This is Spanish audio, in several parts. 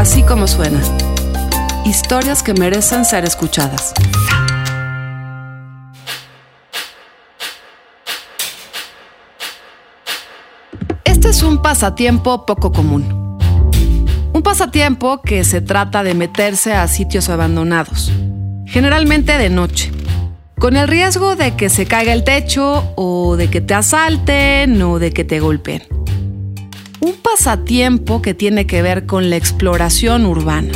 Así como suena. Historias que merecen ser escuchadas. Este es un pasatiempo poco común. Un pasatiempo que se trata de meterse a sitios abandonados, generalmente de noche, con el riesgo de que se caiga el techo o de que te asalten o de que te golpeen un pasatiempo que tiene que ver con la exploración urbana.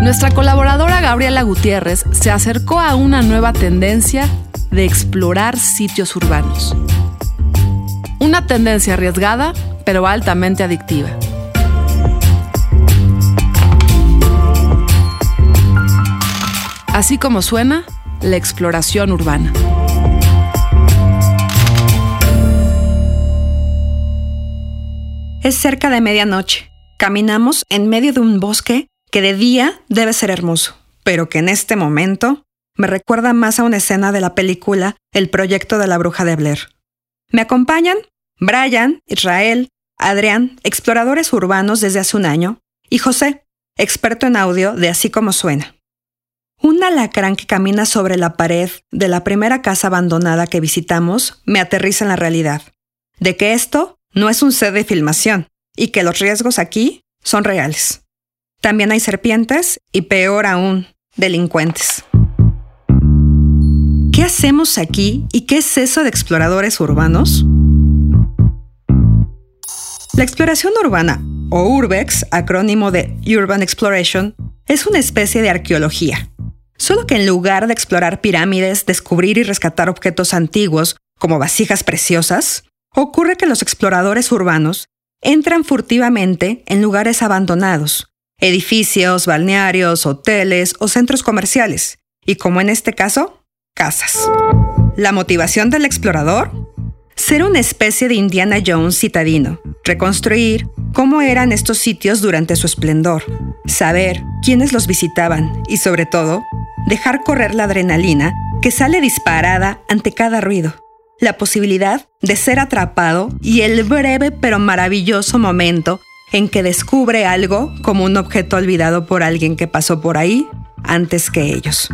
Nuestra colaboradora Gabriela Gutiérrez se acercó a una nueva tendencia de explorar sitios urbanos. Una tendencia arriesgada, pero altamente adictiva. Así como suena, la exploración urbana. Es cerca de medianoche. Caminamos en medio de un bosque que de día debe ser hermoso, pero que en este momento me recuerda más a una escena de la película El proyecto de la bruja de Blair. Me acompañan Brian, Israel, Adrián, exploradores urbanos desde hace un año, y José, experto en audio de Así como suena. Un alacrán que camina sobre la pared de la primera casa abandonada que visitamos me aterriza en la realidad, de que esto no es un set de filmación y que los riesgos aquí son reales. También hay serpientes y peor aún, delincuentes. ¿Qué hacemos aquí y qué es eso de exploradores urbanos? La exploración urbana, o URBEX, acrónimo de Urban Exploration, es una especie de arqueología. Solo que en lugar de explorar pirámides, descubrir y rescatar objetos antiguos como vasijas preciosas, Ocurre que los exploradores urbanos entran furtivamente en lugares abandonados, edificios, balnearios, hoteles o centros comerciales, y como en este caso, casas. La motivación del explorador? Ser una especie de Indiana Jones citadino, reconstruir cómo eran estos sitios durante su esplendor, saber quiénes los visitaban y sobre todo, dejar correr la adrenalina que sale disparada ante cada ruido la posibilidad de ser atrapado y el breve pero maravilloso momento en que descubre algo como un objeto olvidado por alguien que pasó por ahí antes que ellos.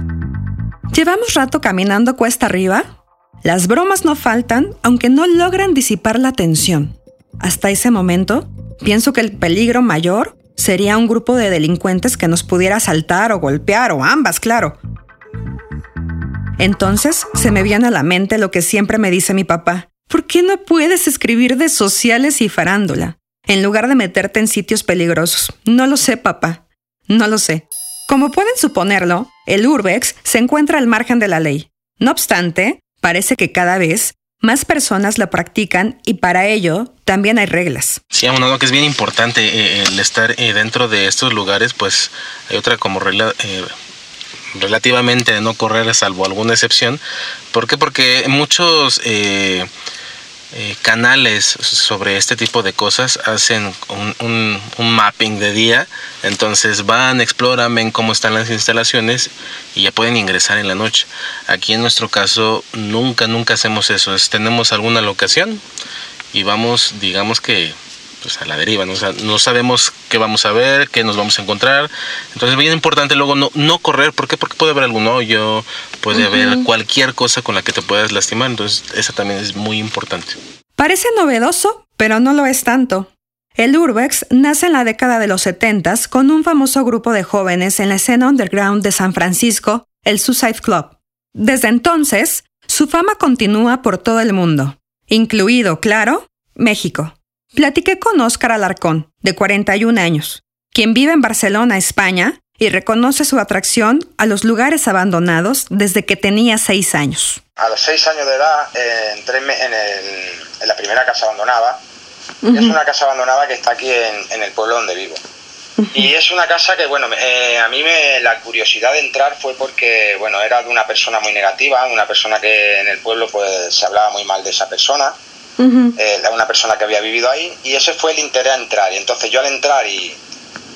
¿Llevamos rato caminando cuesta arriba? Las bromas no faltan, aunque no logran disipar la tensión. Hasta ese momento, pienso que el peligro mayor sería un grupo de delincuentes que nos pudiera asaltar o golpear, o ambas, claro. Entonces se me viene a la mente lo que siempre me dice mi papá. ¿Por qué no puedes escribir de sociales y farándula? En lugar de meterte en sitios peligrosos. No lo sé, papá. No lo sé. Como pueden suponerlo, el Urbex se encuentra al margen de la ley. No obstante, parece que cada vez más personas la practican y para ello también hay reglas. Sí, aunado que es bien importante eh, el estar eh, dentro de estos lugares, pues hay otra como regla eh, relativamente de no correr, salvo alguna excepción. Porque muchos eh, eh, canales sobre este tipo de cosas hacen un, mapping de día, entonces van, exploran, ven cómo están las instalaciones y ya pueden ingresar en la noche. Aquí en nuestro caso nunca, nunca hacemos eso, tenemos alguna locación y vamos, digamos que pues a la deriva, ¿no? no sabemos qué vamos a ver, qué nos vamos a encontrar. Entonces es bien importante luego no, no correr, ¿por qué? Porque puede haber algún hoyo, puede haber cualquier cosa con la que te puedas lastimar, entonces eso también es muy importante. Parece novedoso, pero no lo es tanto. El Urbex nace en la década de los 70 con un famoso grupo de jóvenes en la escena underground de San Francisco, el Suicide Club. Desde entonces, su fama continúa por todo el mundo, incluido, claro, México. Platiqué con Óscar Alarcón, de 41 años, quien vive en Barcelona, España, y reconoce su atracción a los lugares abandonados desde que tenía 6 años. A los 6 años de edad eh, entré en, la primera casa abandonada. Es una casa abandonada que está aquí en, el pueblo donde vivo. Y es una casa que, bueno, eh, a mí me, la curiosidad de entrar fue porque, bueno, era de una persona muy negativa, una persona que en el pueblo pues se hablaba muy mal de esa persona eh, una persona que había vivido ahí, y ese fue el interés a entrar. Y entonces yo al entrar y,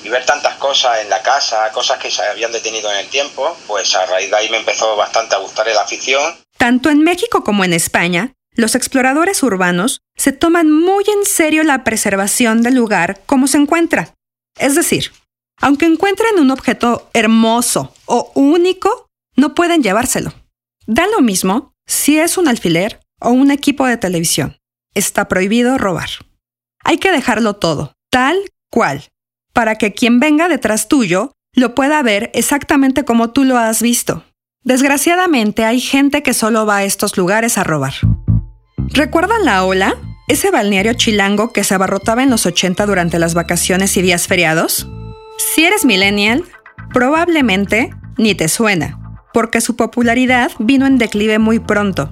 ver tantas cosas en la casa, cosas que se habían detenido en el tiempo, pues a raíz de ahí me empezó bastante a gustar la afición. Tanto en México como en España, los exploradores urbanos se toman muy en serio la preservación del lugar como se encuentra. Es decir, aunque encuentren un objeto hermoso o único, no pueden llevárselo. Da lo mismo si es un alfiler o un equipo de televisión. Está prohibido robar. Hay que dejarlo todo, tal cual, para que quien venga detrás tuyo lo pueda ver exactamente como tú lo has visto. Desgraciadamente hay gente que solo va a estos lugares a robar. ¿Recuerdan la ola? Ese balneario chilango que se abarrotaba en los 80 durante las vacaciones y días feriados? Si eres millennial, probablemente ni te suena, porque su popularidad vino en declive muy pronto.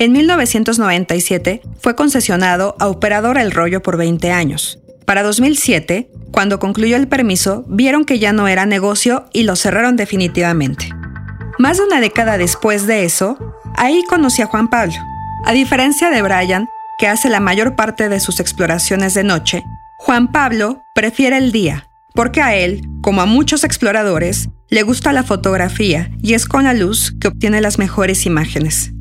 En 1997 fue concesionado a Operador El Rollo por 20 años. Para 2007, cuando concluyó el permiso, vieron que ya no era negocio y lo cerraron definitivamente. Más de una década después de eso, ahí conocí a Juan Pablo. A diferencia de Brian, que hace la mayor parte de sus exploraciones de noche, Juan Pablo prefiere el día, porque a él, como a muchos exploradores, le gusta la fotografía y es con la luz que obtiene las mejores imágenes.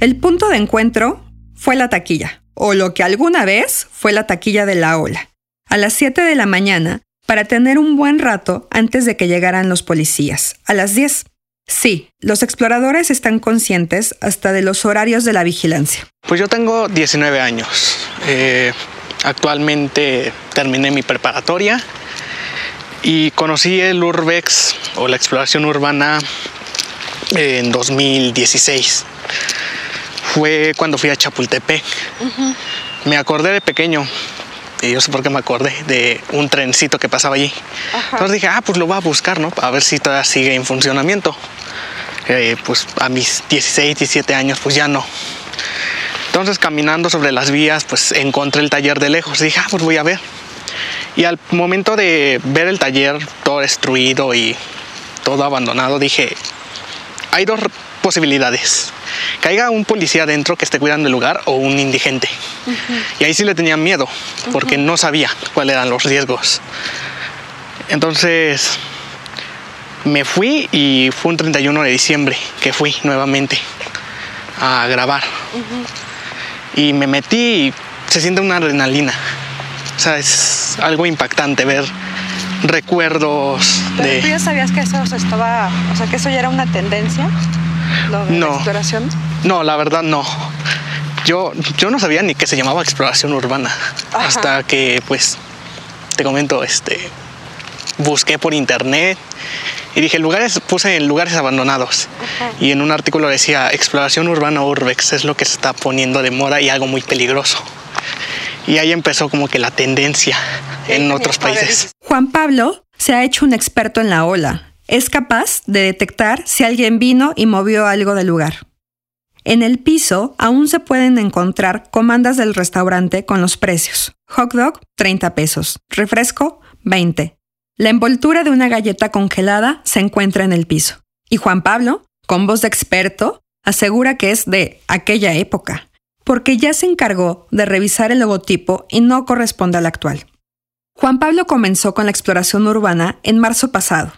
El punto de encuentro fue la taquilla, o lo que alguna vez fue la taquilla de la ola, a las 7 de la mañana para tener un buen rato antes de que llegaran los policías, a las 10. Sí, los exploradores están conscientes hasta de los horarios de la vigilancia. Pues yo tengo 19 años. Eh, actualmente terminé mi preparatoria y conocí el Urbex o la exploración urbana en 2016. Fue cuando fui a Chapultepec. Me acordé de pequeño, y yo sé por qué me acordé de un trencito que pasaba allí. Entonces dije, ah, pues lo voy a buscar, ¿no? A ver si todavía sigue en funcionamiento. Eh, pues a mis 16, 17 años, pues ya no. Entonces caminando sobre las vías, pues encontré el taller de lejos. Dije, ah, pues voy a ver. Y al momento de ver el taller todo destruido y todo abandonado, dije, hay dos posibilidades. Caiga un policía adentro que esté cuidando el lugar o un indigente. Y ahí sí le tenía miedo, porque no sabía cuáles eran los riesgos. Entonces me fui y fue un 31 de diciembre que fui nuevamente a grabar. Y me metí y se siente una adrenalina. O sea, es algo impactante ver recuerdos ¿Pero de... tú ya sabías que eso estaba, o sea, que eso ya era una tendencia? Lo de la No. exploración. No, la verdad no. Yo, yo no sabía ni que se llamaba exploración urbana. Ajá. Hasta que, pues, te comento, este, busqué por internet y dije, lugares, puse en lugares abandonados. Y en un artículo decía, exploración urbana urbex es lo que se está poniendo de moda y algo muy peligroso. Y ahí empezó como que la tendencia en otros países. Juan Pablo se ha hecho un experto en la ola. Es capaz de detectar si alguien vino y movió algo del lugar. En el piso aún se pueden encontrar comandas del restaurante con los precios. Hot dog, 30 pesos. Refresco, 20. La envoltura de una galleta congelada se encuentra en el piso. Y Juan Pablo, con voz de experto, asegura que es de aquella época, porque ya se encargó de revisar el logotipo y no corresponde al actual. Juan Pablo comenzó con la exploración urbana en marzo pasado.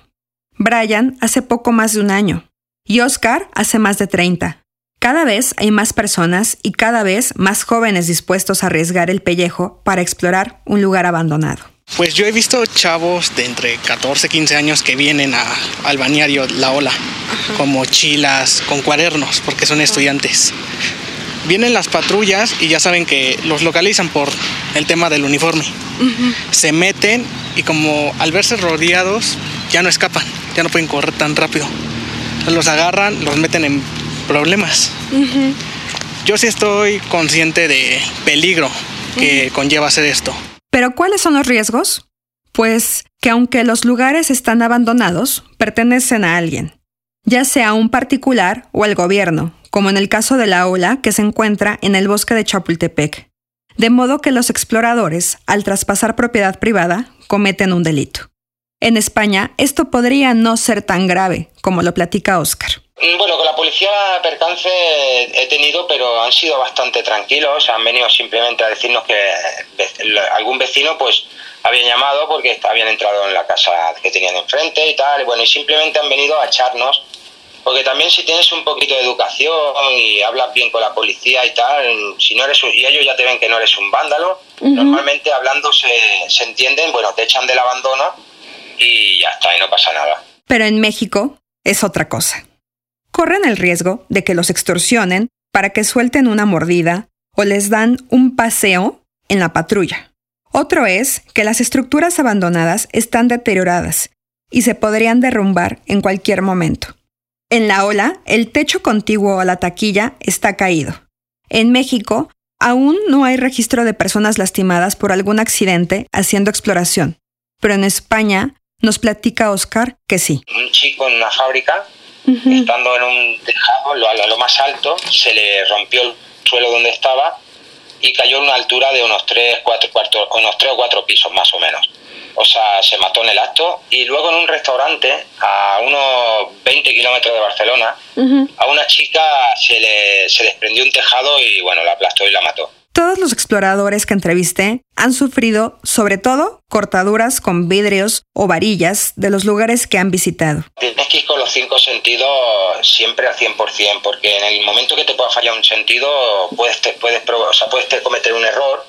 Brian hace poco más de un año. Y Oscar hace más de 30. Cada vez hay más personas y cada vez más jóvenes dispuestos a arriesgar el pellejo para explorar un lugar abandonado. Pues yo he visto chavos de entre 14 y 15 años que vienen a, al balneario La Ola con mochilas, con cuadernos, porque son estudiantes. Vienen las patrullas y ya saben que los localizan por el tema del uniforme. Se meten y como al verse rodeados ya no escapan, ya no pueden correr tan rápido. Los agarran, los meten en problemas. Yo sí estoy consciente de peligro que conlleva hacer esto. Pero ¿cuáles son los riesgos? Pues que aunque los lugares están abandonados, pertenecen a alguien, ya sea un particular o al gobierno, como en el caso de la ola que se encuentra en el bosque de Chapultepec. De modo que los exploradores, al traspasar propiedad privada, cometen un delito. En España, esto podría no ser tan grave, como lo platica Oscar. Bueno, con la policía percance he tenido, pero han sido bastante tranquilos. Han venido simplemente a decirnos que algún vecino pues había llamado porque habían entrado en la casa que tenían enfrente y tal. Bueno, y simplemente han venido a echarnos Porque también si tienes un poquito de educación y hablas bien con la policía y tal, si no eres y ellos ya te ven que no eres un vándalo, normalmente hablando se, se entienden, bueno, te echan del abandono y ya está, y no pasa nada. Pero en México es otra cosa. Corren el riesgo de que los extorsionen para que suelten una mordida o les dan un paseo en la patrulla. Otro es que las estructuras abandonadas están deterioradas y se podrían derrumbar en cualquier momento. En la ola, el techo contiguo a la taquilla está caído. En México, aún no hay registro de personas lastimadas por algún accidente haciendo exploración, pero en España nos platica Oscar que sí. Un chico en una fábrica, estando en un tejado, a lo más alto, se le rompió el suelo donde estaba y cayó a una altura de unos 3, 4, unos 3 o 4 pisos más o menos o sea, se mató en el acto. Y luego en un restaurante, a unos 20 kilómetros de Barcelona, a una chica se le se desprendió un tejado y bueno, la aplastó y la mató. Todos los exploradores que entrevisté han sufrido, sobre todo, cortaduras con vidrios o varillas de los lugares que han visitado. Tienes que ir con los cinco sentidos siempre al 100%, porque en el momento que te pueda fallar un sentido, puedes, puedes, o sea, puedes cometer un error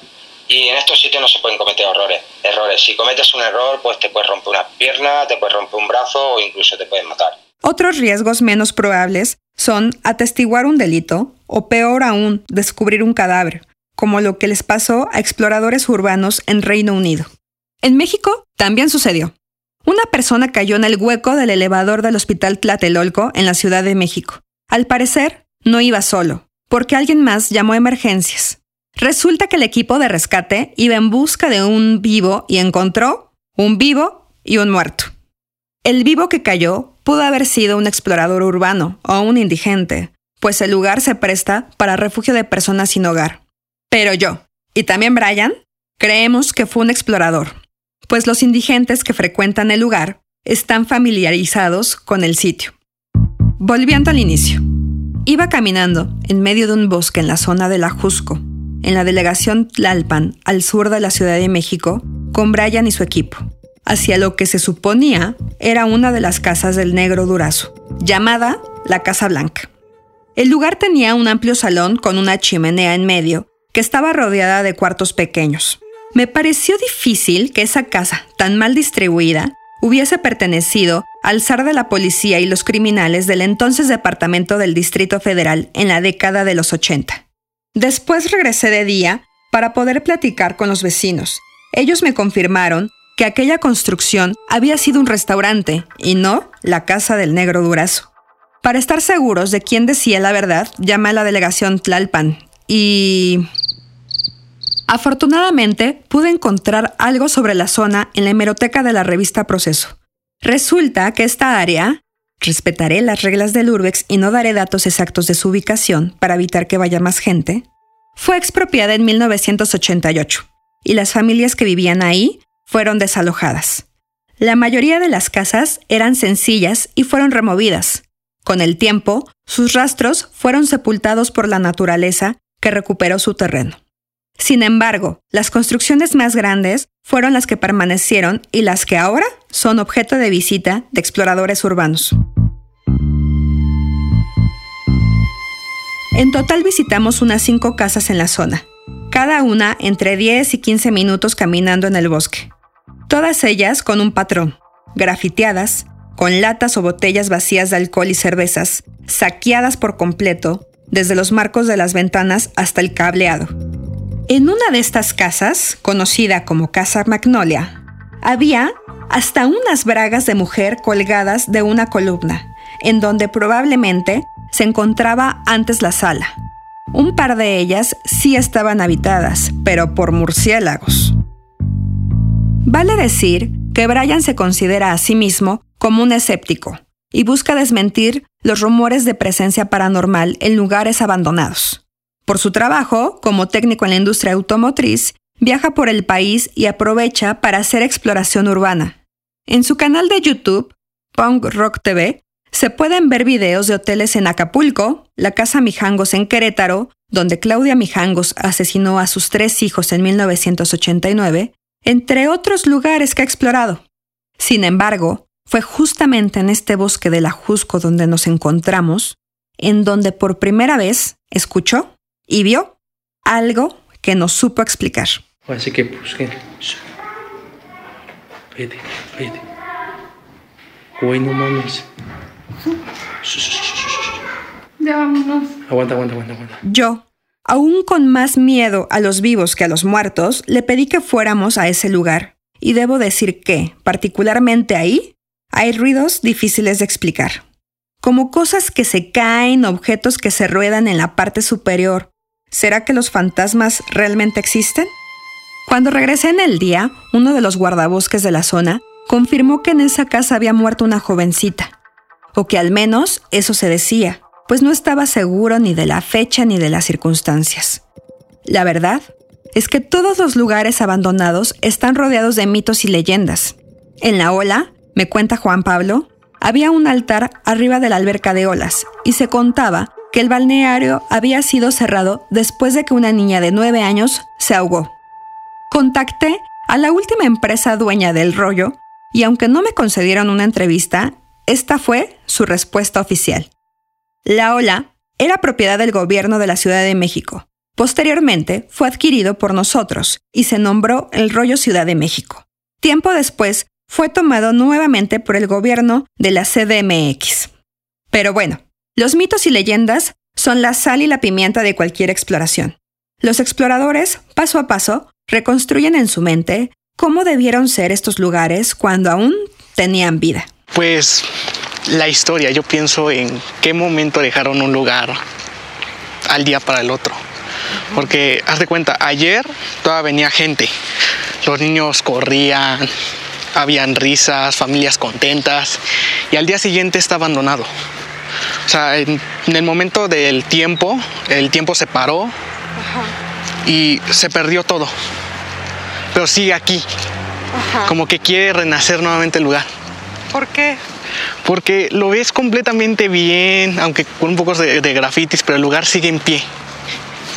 y en estos sitios no se pueden cometer errores. Errores. Si cometes un error, pues te puedes romper una pierna, te puedes romper un brazo o incluso te puedes matar. Otros riesgos menos probables son atestiguar un delito o peor aún, descubrir un cadáver, como lo que les pasó a exploradores urbanos en Reino Unido. En México también sucedió. Una persona cayó en el hueco del elevador del Hospital Tlatelolco en la Ciudad de México. Al parecer, no iba solo, porque alguien más llamó emergencias. Resulta que el equipo de rescate iba en busca de un vivo y encontró un vivo y un muerto. El vivo que cayó pudo haber sido un explorador urbano o un indigente, pues el lugar se presta para refugio de personas sin hogar. Pero yo, y también Brian, creemos que fue un explorador, pues los indigentes que frecuentan el lugar están familiarizados con el sitio. Volviendo al inicio, iba caminando en medio de un bosque en la zona de la Jusco, en la delegación Tlalpan, al sur de la Ciudad de México, con Brian y su equipo, hacia lo que se suponía era una de las casas del negro Durazo, llamada la Casa Blanca. El lugar tenía un amplio salón con una chimenea en medio, que estaba rodeada de cuartos pequeños. Me pareció difícil que esa casa, tan mal distribuida, hubiese pertenecido al zar de la policía y los criminales del entonces Departamento del Distrito Federal en la década de los 80. Después regresé de día para poder platicar con los vecinos. Ellos me confirmaron que aquella construcción había sido un restaurante y no la casa del negro Durazo. Para estar seguros de quién decía la verdad, llamé a la delegación Tlalpan y... Afortunadamente pude encontrar algo sobre la zona en la hemeroteca de la revista Proceso. Resulta que esta área respetaré las reglas del Urbex y no daré datos exactos de su ubicación para evitar que vaya más gente, fue expropiada en 1988 y las familias que vivían ahí fueron desalojadas. La mayoría de las casas eran sencillas y fueron removidas. Con el tiempo, sus rastros fueron sepultados por la naturaleza que recuperó su terreno. Sin embargo, las construcciones más grandes fueron las que permanecieron y las que ahora son objeto de visita de exploradores urbanos. En total visitamos unas cinco casas en la zona, cada una entre 10 y 15 minutos caminando en el bosque. Todas ellas con un patrón, grafiteadas, con latas o botellas vacías de alcohol y cervezas, saqueadas por completo, desde los marcos de las ventanas hasta el cableado. En una de estas casas, conocida como Casa Magnolia, había hasta unas bragas de mujer colgadas de una columna, en donde probablemente se encontraba antes la sala. Un par de ellas sí estaban habitadas, pero por murciélagos. Vale decir que Brian se considera a sí mismo como un escéptico y busca desmentir los rumores de presencia paranormal en lugares abandonados. Por su trabajo, como técnico en la industria automotriz, viaja por el país y aprovecha para hacer exploración urbana. En su canal de YouTube, Punk Rock TV, se pueden ver videos de hoteles en Acapulco, la Casa Mijangos en Querétaro, donde Claudia Mijangos asesinó a sus tres hijos en 1989, entre otros lugares que ha explorado. Sin embargo, fue justamente en este bosque del Ajusco donde nos encontramos, en donde por primera vez escuchó y vio algo que no supo explicar. Así que, pues, ¿qué? Vete, vete. Güey, no mames. Ya vámonos. Aguanta, aguanta, aguanta, aguanta. Yo, aún con más miedo a los vivos que a los muertos, le pedí que fuéramos a ese lugar. Y debo decir que, particularmente ahí, hay ruidos difíciles de explicar. Como cosas que se caen, objetos que se ruedan en la parte superior. ¿Será que los fantasmas realmente existen? Cuando regresé en el día, uno de los guardabosques de la zona confirmó que en esa casa había muerto una jovencita. O que al menos eso se decía pues no estaba seguro ni de la fecha ni de las circunstancias. La verdad es que todos los lugares abandonados están rodeados de mitos y leyendas. En la ola, me cuenta Juan Pablo, había un altar arriba de la alberca de olas y se contaba que el balneario había sido cerrado después de que una niña de nueve años se ahogó. Contacté a la última empresa dueña del rollo y aunque no me concedieron una entrevista, esta fue su respuesta oficial. La Ola era propiedad del gobierno de la Ciudad de México. Posteriormente fue adquirido por nosotros y se nombró el Rollo Ciudad de México. Tiempo después fue tomado nuevamente por el gobierno de la CDMX. Pero bueno, los mitos y leyendas son la sal y la pimienta de cualquier exploración. Los exploradores, paso a paso, reconstruyen en su mente cómo debieron ser estos lugares cuando aún tenían vida. Pues la historia, yo pienso en qué momento dejaron un lugar al día para el otro. Porque, haz de cuenta, ayer todavía venía gente. Los niños corrían, habían risas, familias contentas. Y al día siguiente está abandonado. O sea, en, el momento del tiempo, el tiempo se paró y se perdió todo. Pero sigue aquí. Como que quiere renacer nuevamente el lugar. ¿Por qué? porque lo ves completamente bien, aunque con un poco de, grafitis, pero el lugar sigue en pie.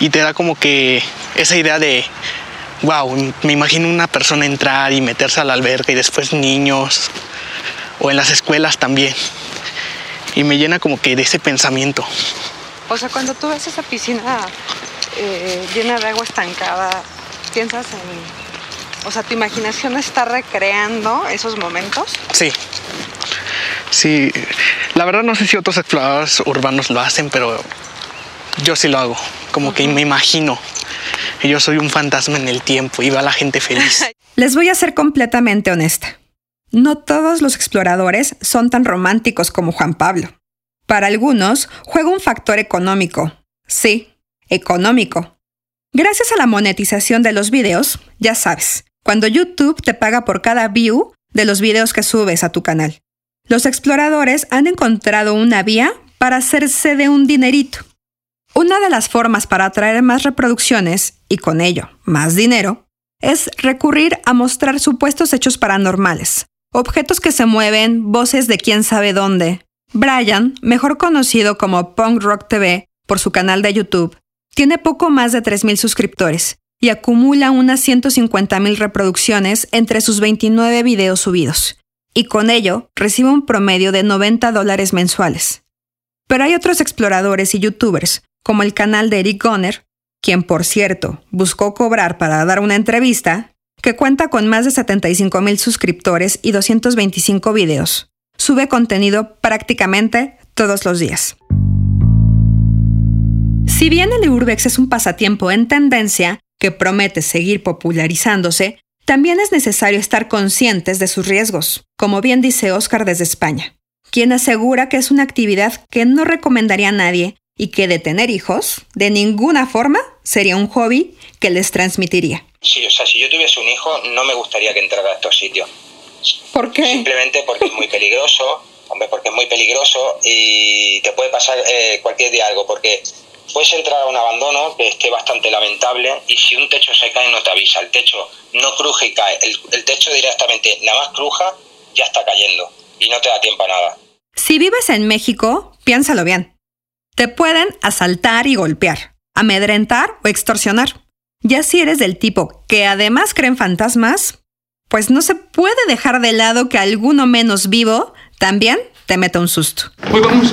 Y te da como que esa idea de, wow, me imagino una persona entrar y meterse a la alberca y después niños, o en las escuelas también. Y me llena como que de ese pensamiento. O sea, cuando tú ves esa piscina eh, llena de agua estancada, piensas en... O sea, ¿tu imaginación está recreando esos momentos? Sí, Sí, la verdad no sé si otros exploradores urbanos lo hacen, pero yo sí lo hago. Como que me imagino yo soy un fantasma en el tiempo y va la gente feliz. Les voy a ser completamente honesta. No todos los exploradores son tan románticos como Juan Pablo. Para algunos juega un factor económico. Sí, económico. Gracias a la monetización de los videos, ya sabes, cuando YouTube te paga por cada view de los videos que subes a tu canal. Los exploradores han encontrado una vía para hacerse de un dinerito. Una de las formas para atraer más reproducciones y con ello más dinero es recurrir a mostrar supuestos hechos paranormales, objetos que se mueven, voces de quién sabe dónde. Brian, mejor conocido como Punk Rock TV por su canal de YouTube, tiene poco más de 3.000 suscriptores y acumula unas 150.000 reproducciones entre sus 29 videos subidos y con ello recibe un promedio de 90 dólares mensuales. Pero hay otros exploradores y youtubers, como el canal de Eric Gunner, quien por cierto buscó cobrar para dar una entrevista, que cuenta con más de 75 mil suscriptores y 225 videos. Sube contenido prácticamente todos los días. Si bien el Urbex es un pasatiempo en tendencia que promete seguir popularizándose, también es necesario estar conscientes de sus riesgos, como bien dice Oscar desde España, quien asegura que es una actividad que no recomendaría a nadie y que de tener hijos, de ninguna forma, sería un hobby que les transmitiría. Sí, o sea, si yo tuviese un hijo, no me gustaría que entrara a estos sitios. ¿Por qué? Simplemente porque es muy peligroso, hombre, porque es muy peligroso y te puede pasar eh, cualquier día algo, porque puedes entrar a un abandono que esté bastante lamentable y si un techo se cae no te avisa, el techo no cruje y cae, el, techo directamente nada más cruja, ya está cayendo y no te da tiempo a nada. Si vives en México, piénsalo bien. Te pueden asaltar y golpear, amedrentar o extorsionar. Ya si eres del tipo que además creen fantasmas, pues no se puede dejar de lado que alguno menos vivo también te meta un susto. Hoy vamos.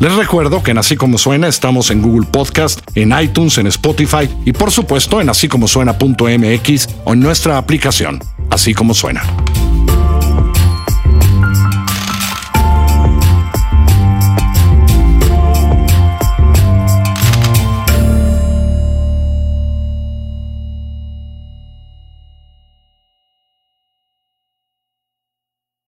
Les recuerdo que en Así Como Suena estamos en Google Podcast, en iTunes, en Spotify y por supuesto en así como suena.mx o en nuestra aplicación, Así Como Suena.